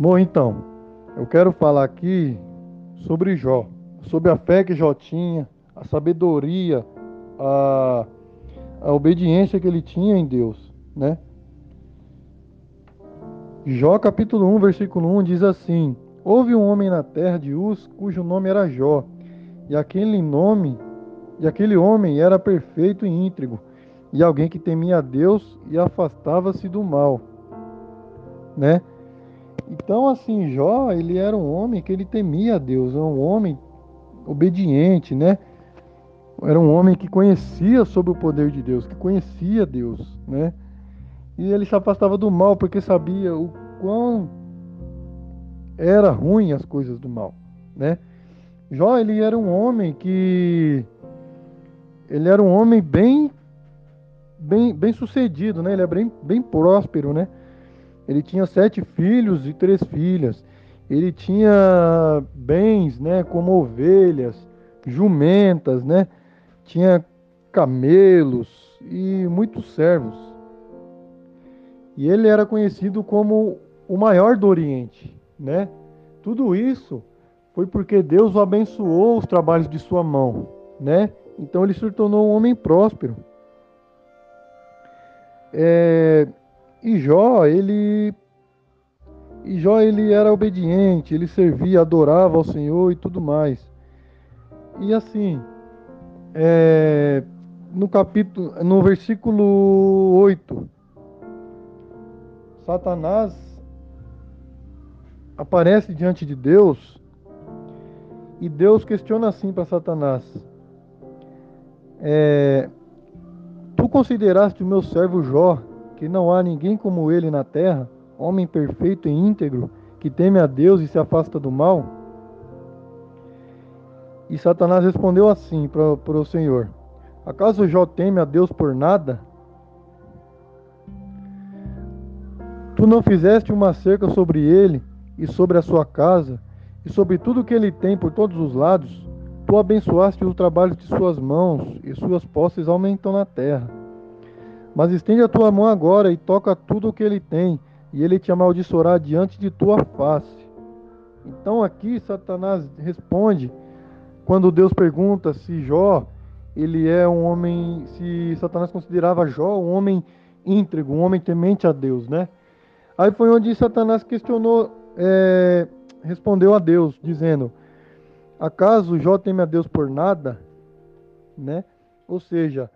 Bom, então, eu quero falar aqui sobre Jó, sobre a fé que Jó tinha, a sabedoria, a, a obediência que ele tinha em Deus, né? Jó capítulo 1, versículo 1 diz assim: Houve um homem na terra de Uz, cujo nome era Jó, e aquele nome, e aquele homem era perfeito e íntegro, e alguém que temia a Deus e afastava-se do mal, né? Então, assim, Jó, ele era um homem que ele temia a Deus, um homem obediente, né? Era um homem que conhecia sobre o poder de Deus, que conhecia Deus, né? E ele se afastava do mal porque sabia o quão era ruim as coisas do mal, né? Jó, ele era um homem que ele era um homem bem bem, bem sucedido, né? Ele é bem, bem próspero, né? Ele tinha sete filhos e três filhas. Ele tinha bens, né? Como ovelhas, jumentas, né? Tinha camelos e muitos servos. E ele era conhecido como o maior do Oriente, né? Tudo isso foi porque Deus o abençoou os trabalhos de sua mão, né? Então ele se tornou um homem próspero. É, e Jó, ele e Jó ele era obediente, ele servia, adorava ao Senhor e tudo mais. E assim, é, no capítulo, no versículo 8, Satanás aparece diante de Deus e Deus questiona assim para Satanás: é, Tu consideraste o meu servo Jó, que não há ninguém como ele na terra, homem perfeito e íntegro, que teme a Deus e se afasta do mal? E Satanás respondeu assim para o Senhor: Acaso Jó teme a Deus por nada? Tu não fizeste uma cerca sobre ele e sobre a sua casa e sobre tudo que ele tem por todos os lados? Tu abençoaste o trabalho de suas mãos, e suas posses aumentam na terra. Mas estende a tua mão agora e toca tudo o que ele tem, e ele te amaldiçoará diante de tua face. Então aqui Satanás responde quando Deus pergunta se Jó ele é um homem, se Satanás considerava Jó um homem íntegro, um homem temente a Deus, né? Aí foi onde Satanás questionou, é, respondeu a Deus, dizendo: Acaso Jó teme a Deus por nada? Né? Ou seja,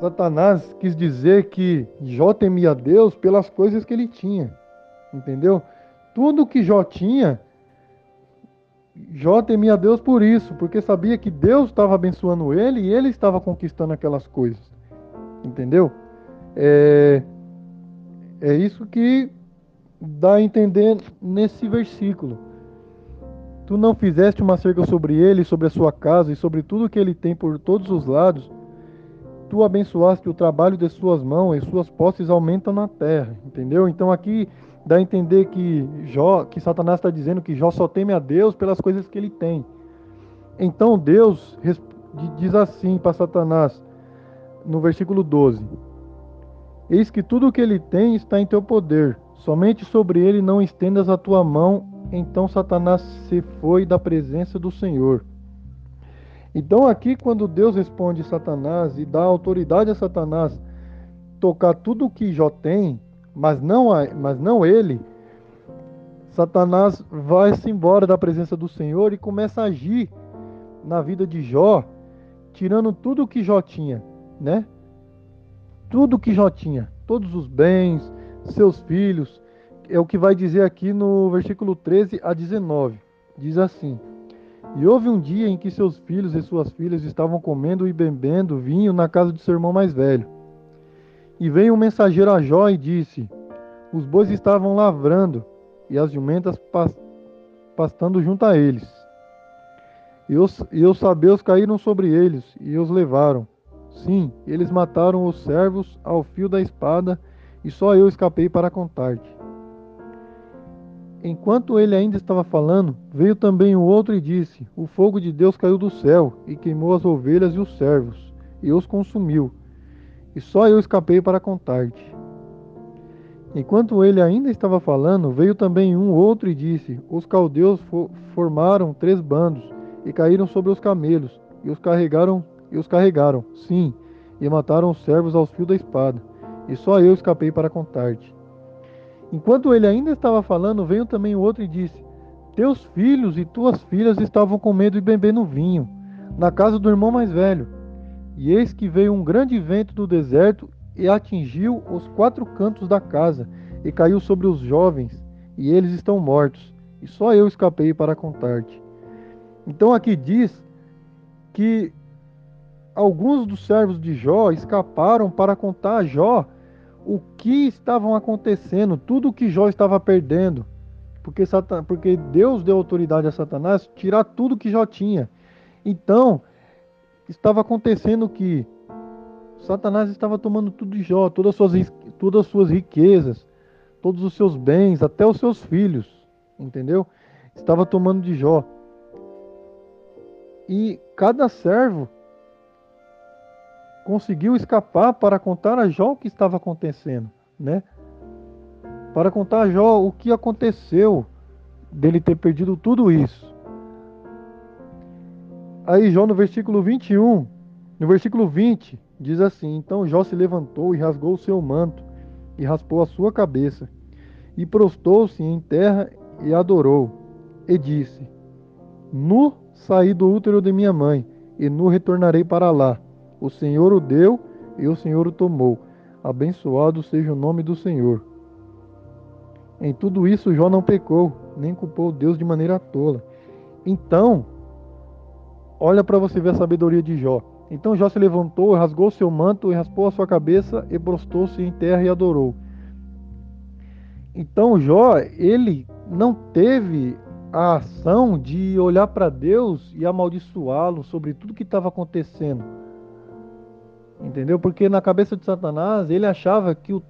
Satanás quis dizer que Jó temia Deus pelas coisas que ele tinha. Entendeu? Tudo que Jó tinha, Jó temia Deus por isso, porque sabia que Deus estava abençoando ele e ele estava conquistando aquelas coisas. Entendeu? É, é isso que dá a entender nesse versículo. Tu não fizeste uma cerca sobre ele, sobre a sua casa e sobre tudo que ele tem por todos os lados. Tu abençoaste o trabalho de suas mãos e suas posses aumentam na terra. Entendeu? Então aqui dá a entender que Jó, que Satanás está dizendo que Jó só teme a Deus pelas coisas que ele tem. Então Deus diz assim para Satanás, no versículo 12: Eis que tudo o que ele tem está em teu poder, somente sobre ele não estendas a tua mão então Satanás se foi da presença do Senhor. Então, aqui, quando Deus responde Satanás e dá autoridade a Satanás tocar tudo o que Jó tem, mas não, mas não ele, Satanás vai-se embora da presença do Senhor e começa a agir na vida de Jó, tirando tudo o que Jó tinha, né? Tudo que Jó tinha, todos os bens, seus filhos, é o que vai dizer aqui no versículo 13 a 19. Diz assim: E houve um dia em que seus filhos e suas filhas estavam comendo e bebendo vinho na casa de seu irmão mais velho. E veio um mensageiro a Jó e disse: Os bois estavam lavrando e as jumentas pastando junto a eles. E os, e os sabeus caíram sobre eles e os levaram. Sim, eles mataram os servos ao fio da espada, e só eu escapei para contar-te. Enquanto ele ainda estava falando, veio também o outro e disse: O fogo de Deus caiu do céu e queimou as ovelhas e os servos, e os consumiu. E só eu escapei para contar-te. Enquanto ele ainda estava falando, veio também um outro e disse: Os caldeus fo formaram três bandos e caíram sobre os camelos e os carregaram e os carregaram, sim, e mataram os servos aos fios da espada. E só eu escapei para contar-te. Enquanto ele ainda estava falando, veio também o outro e disse: Teus filhos e tuas filhas estavam com medo de bebendo vinho na casa do irmão mais velho. E eis que veio um grande vento do deserto e atingiu os quatro cantos da casa, e caiu sobre os jovens, e eles estão mortos, e só eu escapei para contar-te. Então aqui diz que alguns dos servos de Jó escaparam para contar a Jó o que estavam acontecendo, tudo o que Jó estava perdendo. Porque, Satan... porque Deus deu autoridade a Satanás tirar tudo que Jó tinha. Então, estava acontecendo que Satanás estava tomando tudo de Jó, todas as suas, todas as suas riquezas, todos os seus bens, até os seus filhos, entendeu? Estava tomando de Jó. E cada servo conseguiu escapar para contar a Jó o que estava acontecendo, né? Para contar a Jó o que aconteceu dele ter perdido tudo isso. Aí Jó no versículo 21, no versículo 20, Diz assim: Então Jó se levantou e rasgou o seu manto, e raspou a sua cabeça, e prostou-se em terra e adorou, e disse: Nu saí do útero de minha mãe, e nu retornarei para lá. O Senhor o deu e o Senhor o tomou. Abençoado seja o nome do Senhor. Em tudo isso Jó não pecou, nem culpou Deus de maneira tola. Então, olha para você ver a sabedoria de Jó. Então Jó se levantou, rasgou seu manto raspou a sua cabeça e prostou-se em terra e adorou. Então Jó, ele não teve a ação de olhar para Deus e amaldiçoá-lo sobre tudo que estava acontecendo. Entendeu? Porque na cabeça de Satanás ele achava que, o,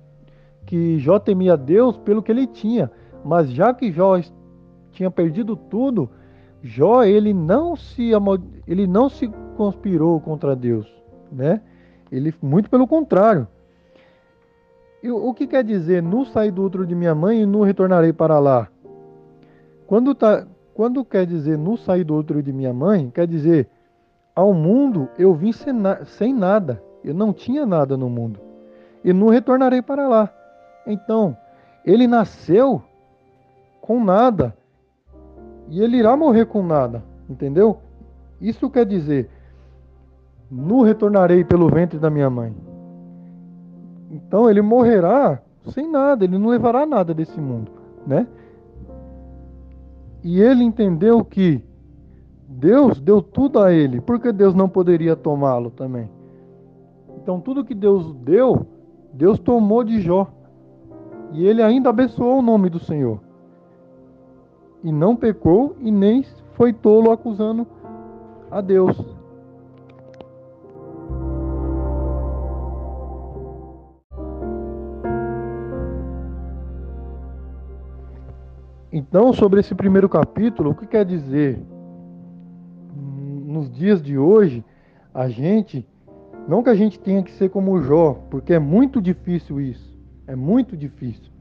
que Jó temia Deus pelo que ele tinha. Mas já que Jó tinha perdido tudo, Jó ele não se ele não se conspirou contra Deus, né? Ele muito pelo contrário. E o que quer dizer nu saí do útero de minha mãe e nu retornarei para lá? Quando tá, quando quer dizer nu saí do útero de minha mãe, quer dizer ao mundo eu vim sem, na, sem nada, eu não tinha nada no mundo. E nu retornarei para lá. Então, ele nasceu com nada e ele irá morrer com nada, entendeu? Isso quer dizer, nu retornarei pelo ventre da minha mãe. Então ele morrerá sem nada, ele não levará nada desse mundo, né? E ele entendeu que Deus deu tudo a ele, porque Deus não poderia tomá-lo também. Então tudo que Deus deu, Deus tomou de Jó. E ele ainda abençoou o nome do Senhor e não pecou e nem foi tolo acusando a Deus. Então, sobre esse primeiro capítulo, o que quer dizer? Nos dias de hoje, a gente, não que a gente tenha que ser como Jó, porque é muito difícil isso, é muito difícil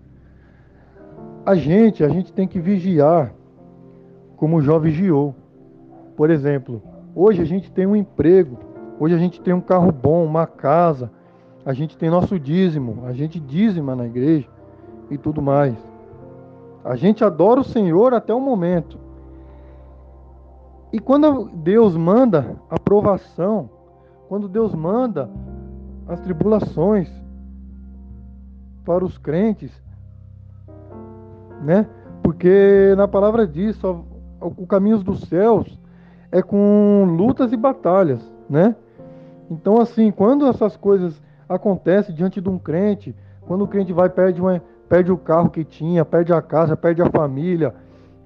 a gente, a gente tem que vigiar como o Jó vigiou. Por exemplo, hoje a gente tem um emprego, hoje a gente tem um carro bom, uma casa, a gente tem nosso dízimo, a gente dízima na igreja e tudo mais. A gente adora o Senhor até o momento. E quando Deus manda a provação, quando Deus manda as tribulações para os crentes, né? Porque na palavra diz, o caminho dos céus é com lutas e batalhas, né? Então, assim, quando essas coisas acontecem diante de um crente, quando o crente vai perde, uma, perde o carro que tinha, perde a casa, perde a família,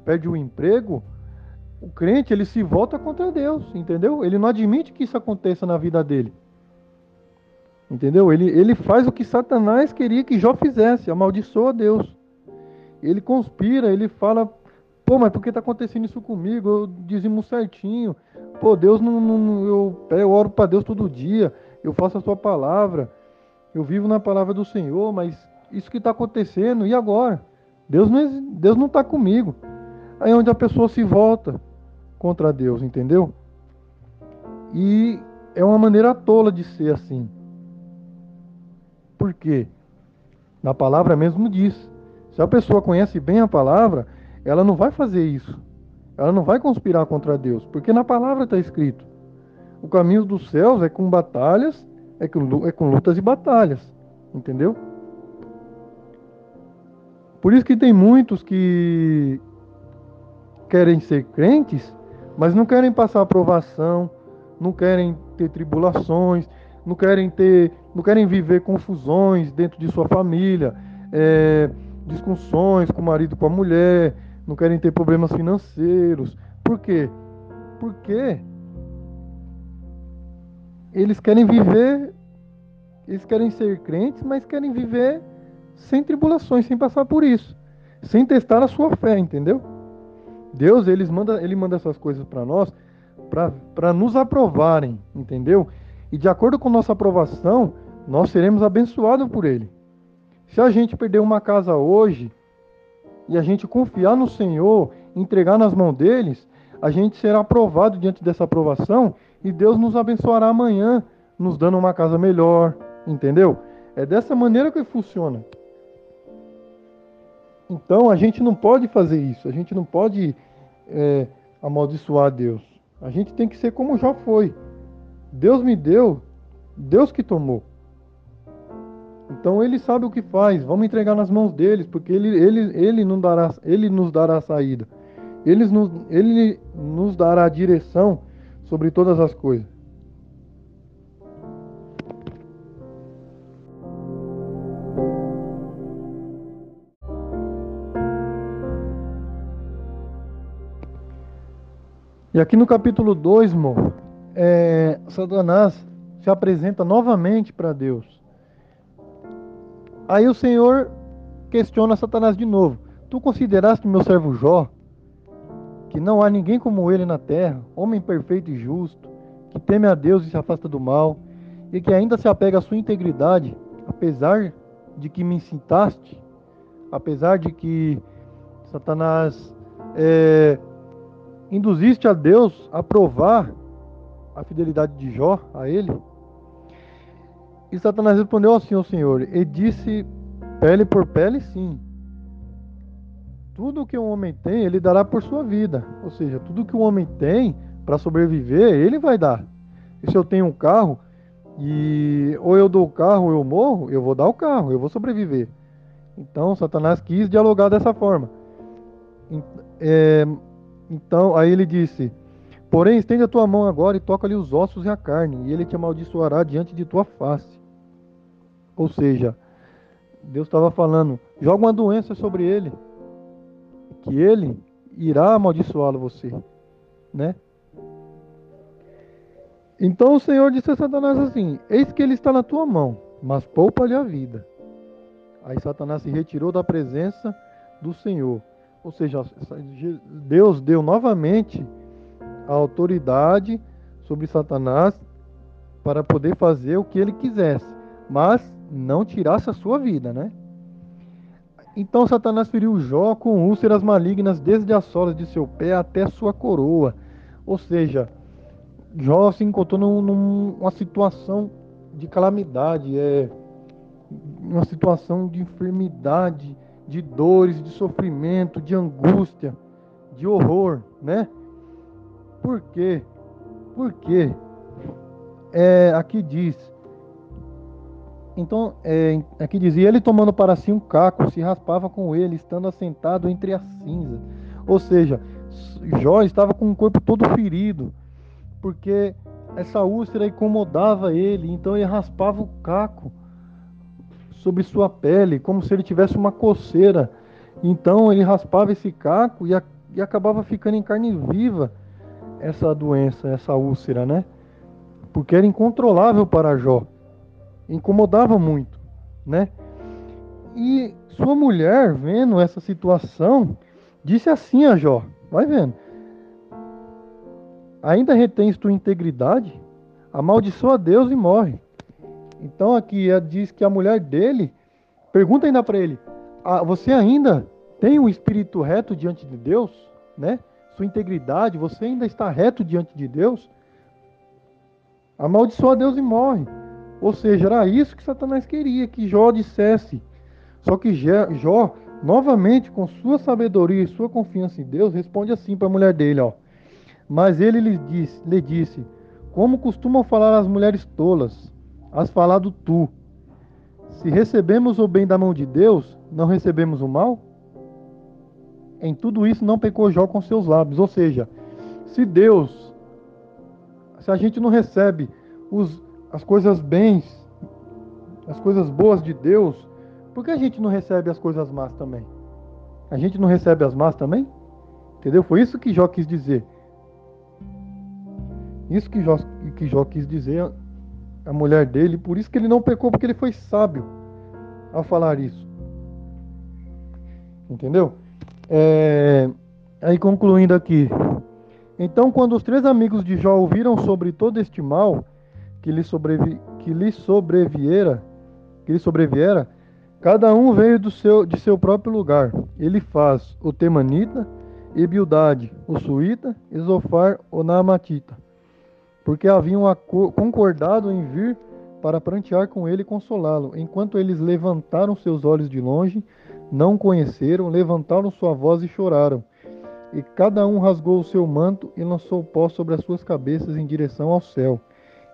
perde o emprego, o crente ele se volta contra Deus, entendeu? Ele não admite que isso aconteça na vida dele. Entendeu? Ele, ele faz o que Satanás queria que Jó fizesse, amaldiçoa Deus ele conspira, ele fala, pô, mas por que está acontecendo isso comigo? Eu dizimo certinho. Pô, Deus não, não eu, eu oro para Deus todo dia, eu faço a sua palavra, eu vivo na palavra do Senhor, mas isso que está acontecendo, e agora? Deus não Deus não está comigo. Aí é onde a pessoa se volta contra Deus, entendeu? E é uma maneira tola de ser assim. Por quê? Na palavra mesmo diz. Se a pessoa conhece bem a palavra, ela não vai fazer isso. Ela não vai conspirar contra Deus, porque na palavra está escrito: o caminho dos céus é com batalhas, é com, é com lutas e batalhas. Entendeu? Por isso que tem muitos que querem ser crentes, mas não querem passar aprovação, não querem ter tribulações, não querem ter, não querem viver confusões dentro de sua família, é, discussões com o marido, com a mulher, não querem ter problemas financeiros. Por quê? Porque eles querem viver, eles querem ser crentes, mas querem viver sem tribulações, sem passar por isso, sem testar a sua fé, entendeu? Deus, ele manda, ele manda essas coisas para nós para nos aprovarem, entendeu? E de acordo com nossa aprovação, nós seremos abençoados por Ele. Se a gente perder uma casa hoje e a gente confiar no Senhor, entregar nas mãos deles, a gente será aprovado diante dessa aprovação e Deus nos abençoará amanhã, nos dando uma casa melhor, entendeu? É dessa maneira que funciona. Então a gente não pode fazer isso, a gente não pode é, amaldiçoar Deus. A gente tem que ser como já foi. Deus me deu, Deus que tomou. Então ele sabe o que faz. Vamos entregar nas mãos deles, porque ele, ele, ele, não dará, ele nos dará a saída. Ele nos, ele nos dará a direção sobre todas as coisas. E aqui no capítulo 2, irmão, é, Satanás se apresenta novamente para Deus. Aí o Senhor questiona Satanás de novo: Tu consideraste meu servo Jó, que não há ninguém como ele na terra, homem perfeito e justo, que teme a Deus e se afasta do mal, e que ainda se apega à sua integridade, apesar de que me incitaste, apesar de que Satanás é, induziste a Deus a provar a fidelidade de Jó a ele? E Satanás respondeu assim ao Senhor e disse: pele por pele, sim. Tudo que um homem tem, ele dará por sua vida. Ou seja, tudo que um homem tem para sobreviver, ele vai dar. E se eu tenho um carro e ou eu dou o carro ou eu morro, eu vou dar o carro, eu vou sobreviver. Então Satanás quis dialogar dessa forma. É, então, aí ele disse: Porém, estende a tua mão agora e toca-lhe os ossos e a carne, e ele te amaldiçoará diante de tua face. Ou seja, Deus estava falando: joga uma doença sobre ele, que ele irá amaldiçoá-lo você, né? Então o Senhor disse a Satanás assim: Eis que ele está na tua mão, mas poupa-lhe a vida. Aí Satanás se retirou da presença do Senhor. Ou seja, Deus deu novamente a autoridade sobre Satanás para poder fazer o que ele quisesse, mas não tirasse a sua vida, né? Então Satanás feriu Jó com úlceras malignas desde as solas de seu pé até sua coroa. Ou seja, Jó se encontrou num, numa situação de calamidade, é uma situação de enfermidade, de dores, de sofrimento, de angústia, de horror, né? Por quê? Porque é, aqui diz. Então, é, aqui dizia: ele tomando para si um caco, se raspava com ele, estando assentado entre as cinzas. Ou seja, Jó estava com o corpo todo ferido, porque essa úlcera incomodava ele, então ele raspava o caco sobre sua pele, como se ele tivesse uma coceira. Então ele raspava esse caco e, a, e acabava ficando em carne viva essa doença, essa úlcera, né? Porque era incontrolável para Jó. Incomodava muito, né? E sua mulher, vendo essa situação, disse assim a Jó: Vai vendo. Ainda retens tua integridade? Amaldiçoa Deus e morre. Então aqui diz que a mulher dele pergunta ainda para ele: ah, você ainda tem um espírito reto diante de Deus, né? Sua integridade, você ainda está reto diante de Deus? Amaldiçoa Deus e morre. Ou seja, era isso que Satanás queria, que Jó dissesse. Só que Jó, novamente, com sua sabedoria e sua confiança em Deus, responde assim para a mulher dele, ó. Mas ele lhe disse, lhe disse: Como costumam falar as mulheres tolas, has falado tu. Se recebemos o bem da mão de Deus, não recebemos o mal? Em tudo isso não pecou Jó com seus lábios. Ou seja, se Deus, se a gente não recebe os, as coisas bens, as coisas boas de Deus, por que a gente não recebe as coisas más também? A gente não recebe as más também? Entendeu? Foi isso que Jó quis dizer. Isso que Jó, que Jó quis dizer a mulher dele, por isso que ele não pecou, porque ele foi sábio ao falar isso. Entendeu? É, aí concluindo aqui. Então, quando os três amigos de Jó ouviram sobre todo este mal que lhe, sobrevi, que lhe sobreviera, que lhe sobreviera, cada um veio do seu, de seu próprio lugar. Ele faz o Temanita, e Bildade, o Suíta, Zofar, o Naamatita porque haviam concordado em vir para prantear com ele e consolá-lo. Enquanto eles levantaram seus olhos de longe, não conheceram, levantaram sua voz e choraram. E cada um rasgou o seu manto e lançou pó sobre as suas cabeças em direção ao céu.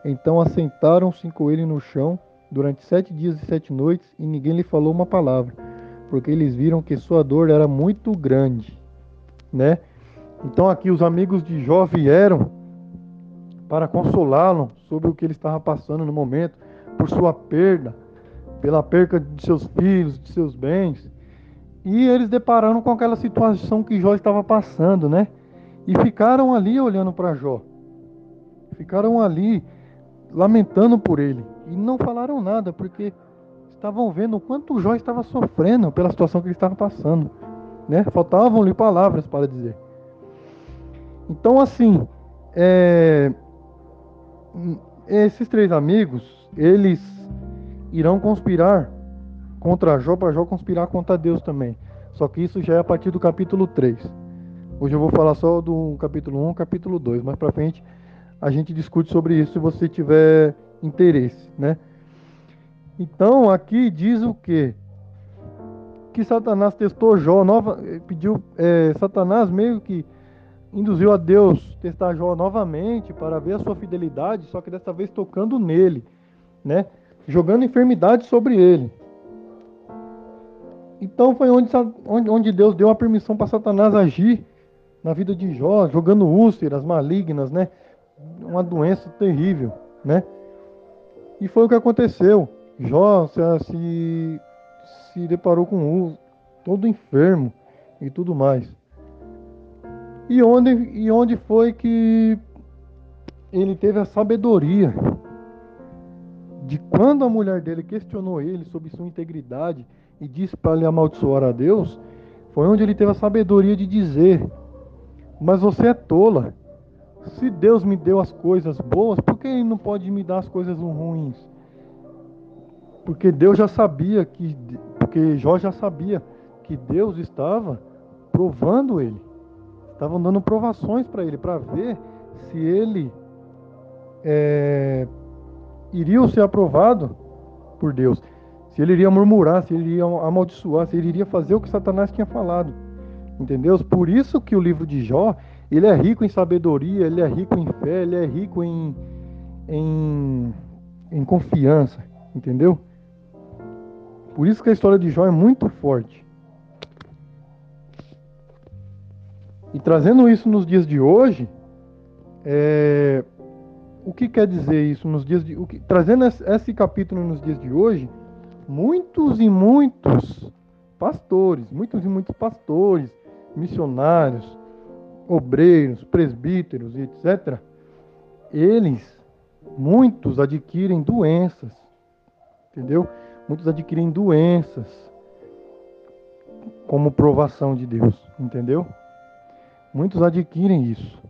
Então assentaram-se com ele no chão durante sete dias e sete noites, e ninguém lhe falou uma palavra, porque eles viram que sua dor era muito grande, né? Então aqui os amigos de Jó vieram para consolá-lo sobre o que ele estava passando no momento, por sua perda, pela perca de seus filhos, de seus bens. E eles depararam com aquela situação que Jó estava passando, né? E ficaram ali olhando para Jó. Ficaram ali lamentando por ele. E não falaram nada, porque estavam vendo o quanto Jó estava sofrendo pela situação que ele estava passando. Né? Faltavam-lhe palavras para dizer. Então, assim, é, esses três amigos, eles irão conspirar contra Jó, para Jó conspirar contra Deus também. Só que isso já é a partir do capítulo 3. Hoje eu vou falar só do capítulo 1, capítulo 2, mas para frente a gente discute sobre isso se você tiver interesse, né? Então aqui diz o que? Que Satanás testou Jó, nova, pediu, é, Satanás meio que induziu a Deus testar Jó novamente para ver a sua fidelidade, só que dessa vez tocando nele, né? Jogando enfermidade sobre ele. Então foi onde, onde Deus deu a permissão para Satanás agir na vida de Jó, jogando úlceras malignas, né? Uma doença terrível, né? E foi o que aconteceu. Jó se, se deparou com um todo enfermo e tudo mais. E onde, e onde foi que ele teve a sabedoria de quando a mulher dele questionou ele sobre sua integridade e disse para ele amaldiçoar a Deus, foi onde ele teve a sabedoria de dizer: Mas você é tola. Se Deus me deu as coisas boas, por que ele não pode me dar as coisas ruins? Porque Deus já sabia que, porque Jó já sabia que Deus estava provando ele. Estavam dando provações para ele, para ver se ele é, iria ser aprovado por Deus. Se ele iria murmurar, se ele iria amaldiçoar, se ele iria fazer o que Satanás tinha falado. Entendeu? Por isso que o livro de Jó, ele é rico em sabedoria, ele é rico em fé, ele é rico em, em, em confiança. Entendeu? Por isso que a história de Jó é muito forte. E trazendo isso nos dias de hoje, é, o que quer dizer isso nos dias de, o que, trazendo esse capítulo nos dias de hoje, muitos e muitos pastores, muitos e muitos pastores, missionários, obreiros, presbíteros, etc. Eles, muitos adquirem doenças, entendeu? Muitos adquirem doenças como provação de Deus, entendeu? Muitos adquirem isso.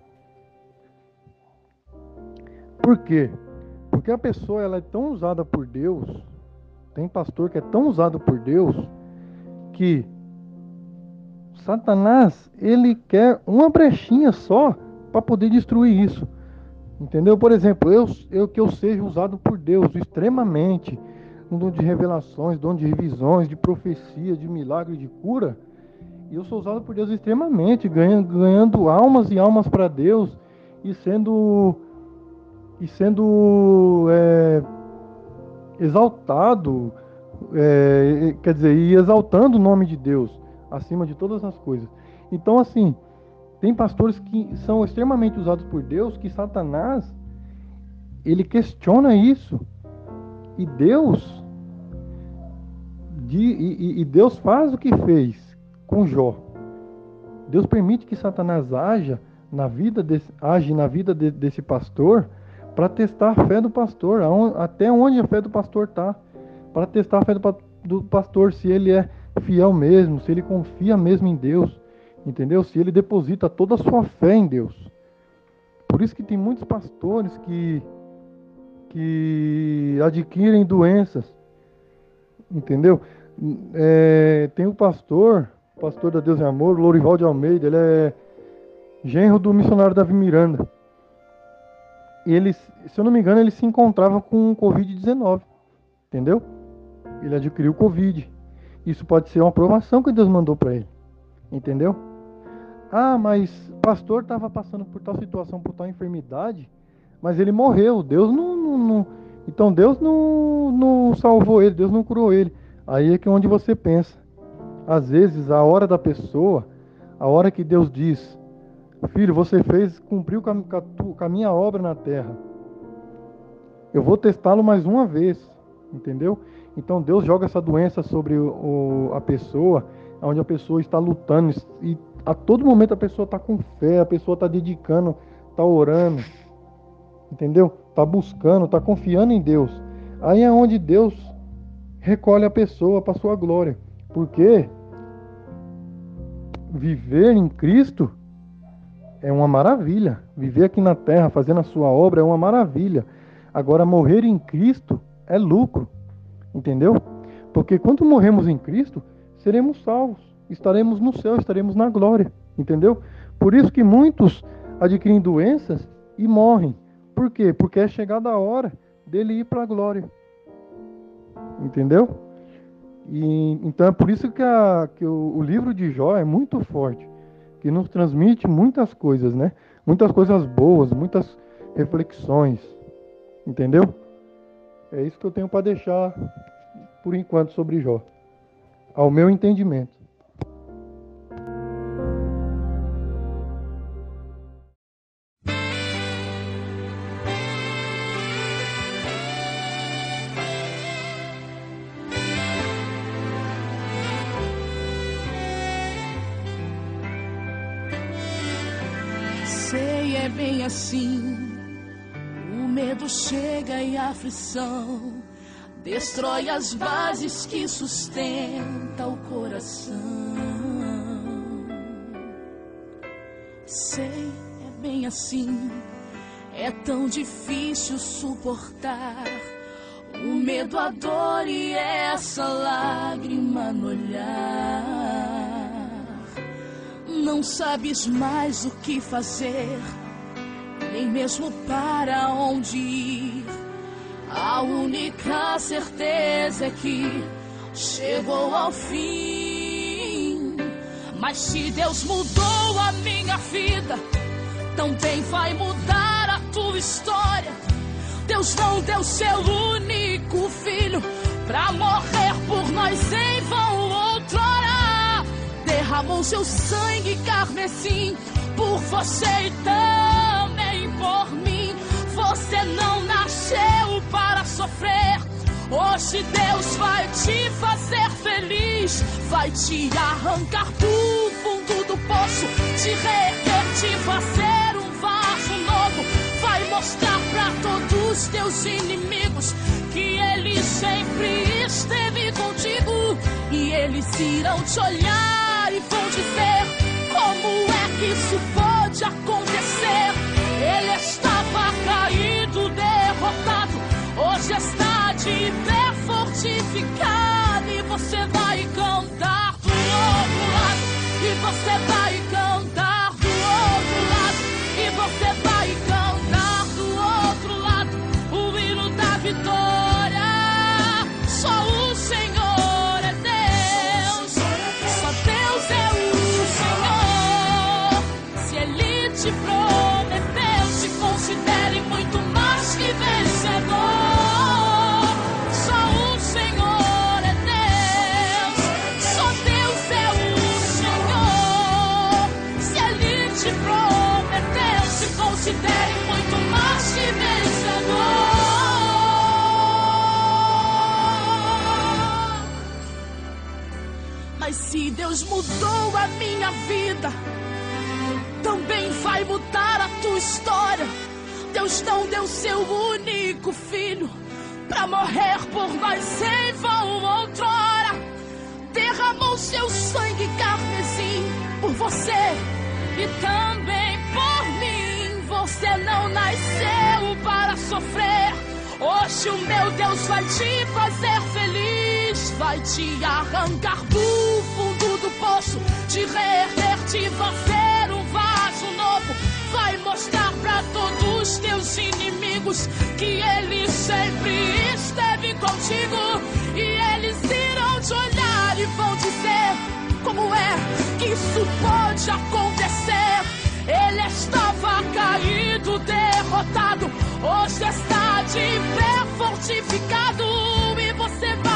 Por quê? Porque a pessoa ela é tão usada por Deus, tem pastor que é tão usado por Deus que Satanás, ele quer uma brechinha só para poder destruir isso. Entendeu? Por exemplo, eu, eu que eu seja usado por Deus extremamente, um dom de revelações, dom de revisões, de profecia, de milagre, de cura. E eu sou usado por Deus extremamente, ganhando, ganhando almas e almas para Deus e sendo e sendo é, exaltado, é, quer dizer, e exaltando o nome de Deus acima de todas as coisas. Então, assim, tem pastores que são extremamente usados por Deus, que Satanás ele questiona isso. E Deus de, e, e Deus faz o que fez com Jó. Deus permite que Satanás haja na vida desse, age na vida de, desse pastor para testar a fé do pastor, até onde a fé do pastor está, para testar a fé do, do pastor se ele é fiel mesmo, se ele confia mesmo em Deus. Entendeu? Se ele deposita toda a sua fé em Deus. Por isso que tem muitos pastores que, que adquirem doenças. Entendeu? É, tem o pastor, pastor da Deus e Amor, Lourival de Almeida, ele é genro do missionário Davi Miranda. E ele, se eu não me engano, ele se encontrava com Covid-19. Entendeu? Ele adquiriu Covid. Isso pode ser uma aprovação que Deus mandou para ele. Entendeu? Ah, mas o pastor estava passando por tal situação, por tal enfermidade, mas ele morreu. Deus não, não, não, então Deus não, não salvou ele, Deus não curou ele. Aí é que é onde você pensa. Às vezes a hora da pessoa, a hora que Deus diz, filho, você fez, cumpriu com a, minha obra na terra. Eu vou testá-lo mais uma vez, entendeu? Então Deus joga essa doença sobre o, a pessoa, onde a pessoa está lutando e a todo momento a pessoa está com fé, a pessoa está dedicando, está orando, entendeu? Está buscando, está confiando em Deus. Aí é onde Deus recolhe a pessoa para sua glória. Porque viver em Cristo é uma maravilha. Viver aqui na terra fazendo a sua obra é uma maravilha. Agora morrer em Cristo é lucro. Entendeu? Porque quando morremos em Cristo, seremos salvos estaremos no céu, estaremos na glória, entendeu? Por isso que muitos adquirem doenças e morrem. Por quê? Porque é chegada a hora dele ir para a glória. Entendeu? E, então é por isso que, a, que o, o, livro de Jó é muito forte, que nos transmite muitas coisas, né? Muitas coisas boas, muitas reflexões. Entendeu? É isso que eu tenho para deixar por enquanto sobre Jó, ao meu entendimento. Aflição destrói as bases que sustenta o coração. Sei, é bem assim. É tão difícil suportar o medo, a dor e essa lágrima no olhar. Não sabes mais o que fazer nem mesmo para onde ir. A única certeza é que chegou ao fim. Mas se Deus mudou a minha vida, também vai mudar a tua história. Deus não deu seu único filho pra morrer por nós em vão outrora. Derramou seu sangue carmesim por você então Hoje Deus vai te fazer feliz, vai te arrancar do fundo do poço, te reerguer, te fazer um vaso novo, vai mostrar para todos os teus inimigos que Ele sempre esteve contigo e eles irão te olhar e vão dizer como é que isso pode acontecer. Ele estava caído, derrotado, hoje está pé forte fortificado e você vai cantar do outro lado. E você vai cantar do outro lado. E você vai cantar do outro lado o hino da vitória. Só o Senhor é Deus. Só Deus é o Senhor. Se Ele te prometeu, Deus mudou a minha vida, também vai mudar a tua história. Deus não deu seu único filho pra morrer por nós em vão outrora. Derramou seu sangue carmesim por você e também por mim. Você não nasceu para sofrer. Hoje o meu Deus vai te fazer feliz, vai te arrancar do fundo do poço, te reerguer, fazer um vaso novo, vai mostrar pra todos os teus inimigos que Ele sempre esteve contigo e eles irão te olhar e vão dizer como é que isso pode acontecer. Ele estava caído, derrotado, hoje está de pé, fortificado. E você vai